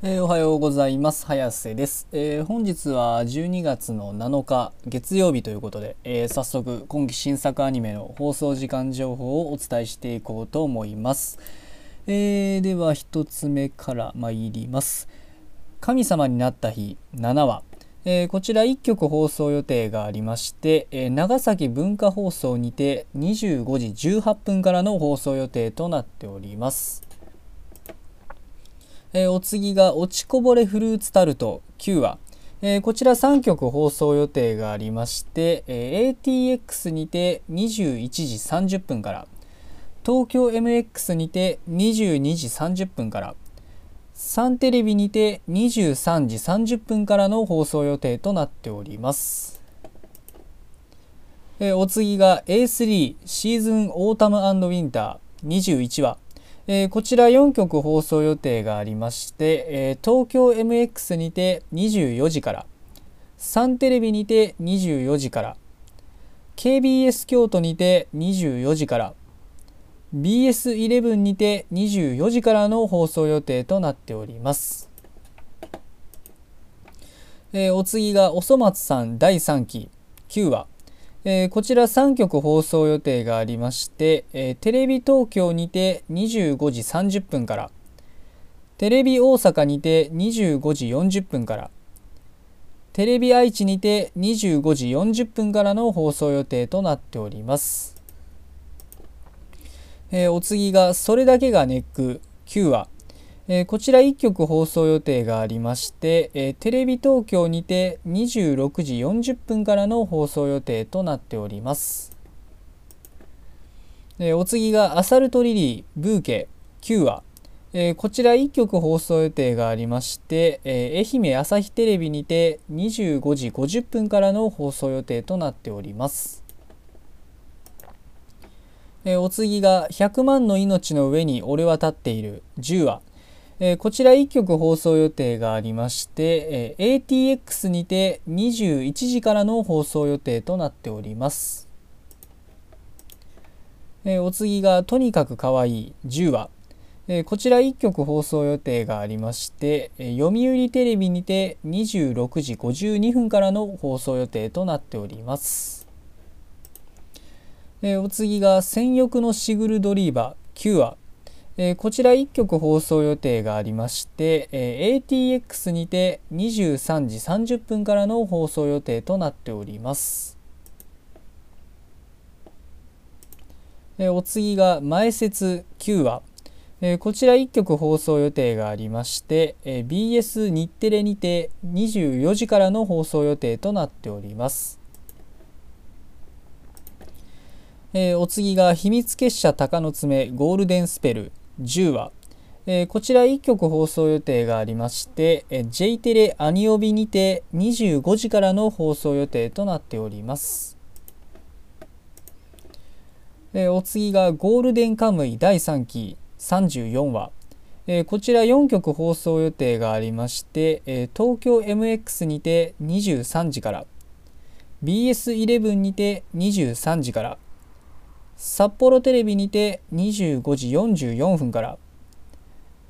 えー、おはようございます。早瀬です、えー、本日は12月の7日月曜日ということで、えー、早速今期新作アニメの放送時間情報をお伝えしていこうと思います、えでは1つ目から参ります。神様になった日7話えこちら1曲放送予定がありまして、え長崎文化放送にて25時18分からの放送予定となっております。えー、お次が落ちこぼれフルーツタルト。9話、えー、こちら3曲放送予定がありまして、えー、ATX にて21時30分から東京 MX にて22時30分からサンテレビにて23時30分からの放送予定となっております。えー、お次が A3 シーズンオータムウィンター。21話。えー、こちら4曲放送予定がありまして、えー、東京 MX にて24時からサンテレビにて24時から KBS 京都にて24時から BS11 にて24時からの放送予定となっております。えー、お次がおそ松さん第3期9話えー、こちら3曲放送予定がありまして、えー、テレビ東京にて25時30分からテレビ大阪にて25時40分からテレビ愛知にて25時40分からの放送予定となっております、えー、お次が「それだけがネック」9話。えー、こちら1曲放送予定がありまして、えー、テレビ東京にて26時40分からの放送予定となっております。え、お次が「アサルトリリーブーケ9話」えこちら1曲放送予定がありまして、え愛媛朝日テレビにて25時50分からの放送予定となっております。えお次が「100万の命の上に俺は立っている」10話えー、こちら1曲放送予定がありまして、えー、ATX にて21時からの放送予定となっております。えー、お次がとにかくかわいい10話、えこちら1曲放送予定がありまして、え読売テレビにて26時52分からの放送予定となっております。えお次が戦欲のシグルドリーバー9話えー、こちら1曲放送予定がありまして、えー、ATX にて23時30分からの放送予定となっております。え、お次が前説9話、えー、こちら1曲放送予定がありまして、えー、BS 日テレにて24時からの放送予定となっております。えー、お次が秘密結社鷹の爪ゴールデンスペル10話、えー、こちら1曲放送予定がありまして、えー、J テレアニオビにて25時からの放送予定となっております。えー、お次がゴールデンカムイ第3期34話、えー、こちら4曲放送予定がありまして、えー、東京 MX にて23時から。BS11 にて23時から。札幌テレビにて25時44分から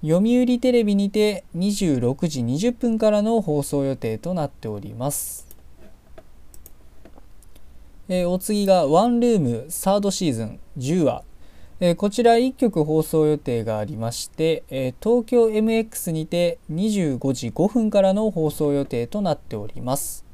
読売テレビにて26時20分からの放送予定となっております。えー、お次がワンルームサードシーズン10話、えー、こちら1曲放送予定がありまして、えー、東京 MX にて25時5分からの放送予定となっております。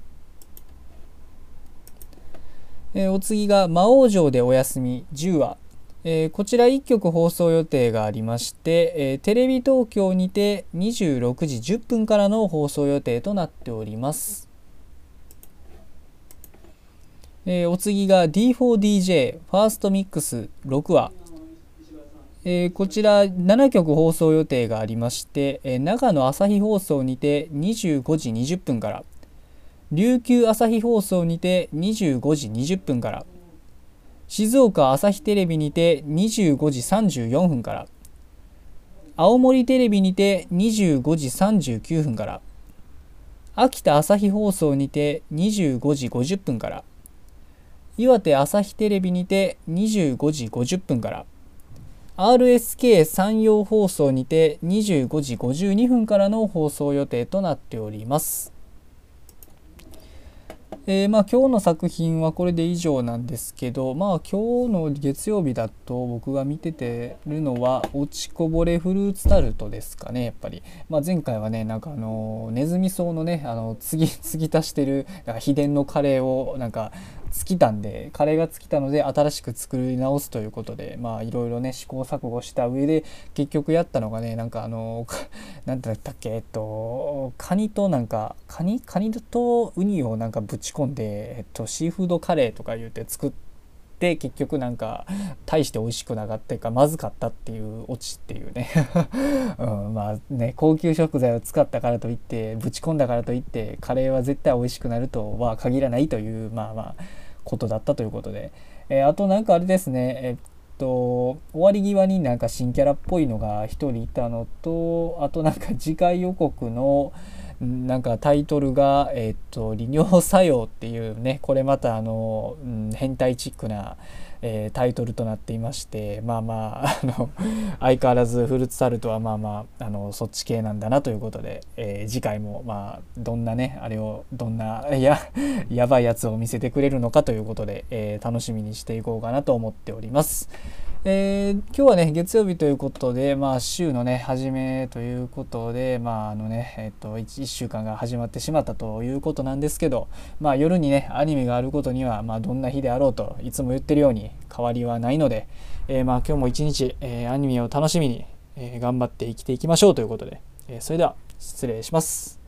えー、お次が魔王城でお休み10話、えー、こちら1曲放送予定がありまして、えー、テレビ東京にて26時10分からの放送予定となっております、えお次が D4DJ ファーストミックス6話え、こちら7曲放送予定がありまして、え、長野朝日放送にて25時20分から。琉球朝日放送にて25時20分から静岡朝日テレビにて25時34分から青森テレビにて25時39分から秋田朝日放送にて25時50分から岩手朝日テレビにて25時50分から RSK 山陽放送にて25時52分からの放送予定となっております。えー、まあ今日の作品はこれで以上なんですけどまあ今日の月曜日だと僕が見ててるのは落ちこぼれフルーツタルトですかねやっぱり、まあ、前回はねなんかあのネズミ草のねあの継ぎ継ぎ足してるなんか秘伝のカレーをなんか尽きたんでカレーが尽きたので新しく作り直すということでまあいろいろね試行錯誤した上で結局やったのがねなんかあの 何てだったっけえっとカニとなんかカニカニとウニをなんかぶち込んで、えっと、シーフードカレーとか言うて作って結局なんか大して美味しくなかったかまずかったっていうオチっていうね。うん、まあね高級食材を使ったからといってぶち込んだからといってカレーは絶対美味しくなるとは限らないというまあまあことだったということで、えー、あとなんかあれですねえっと終わり際になんか新キャラっぽいのが1人いたのとあとなんか次回予告のなんかタイトルが「えっと利尿作用」っていうねこれまたあの、うん、変態チックなえー、タイトルとなっていましてまあまああの相変わらずフルーツタルトはまあまああのそっち系なんだなということで、えー、次回もまあどんなねあれをどんなややばいやつを見せてくれるのかということで、えー、楽しみにしていこうかなと思っております。えー、今日はね月曜日ということで、まあ、週のね初めということで、まああのねえっと 1, 1, 週間が始まってしまったということなんですけど、まあ、夜にねアニメがあることには、まあ、どんな日であろうといつも言ってるように変わりはないので、えー、まあ今日も一日、えー、アニメを楽しみに、え、頑張って生きていきましょうということで、えそれでは失礼します。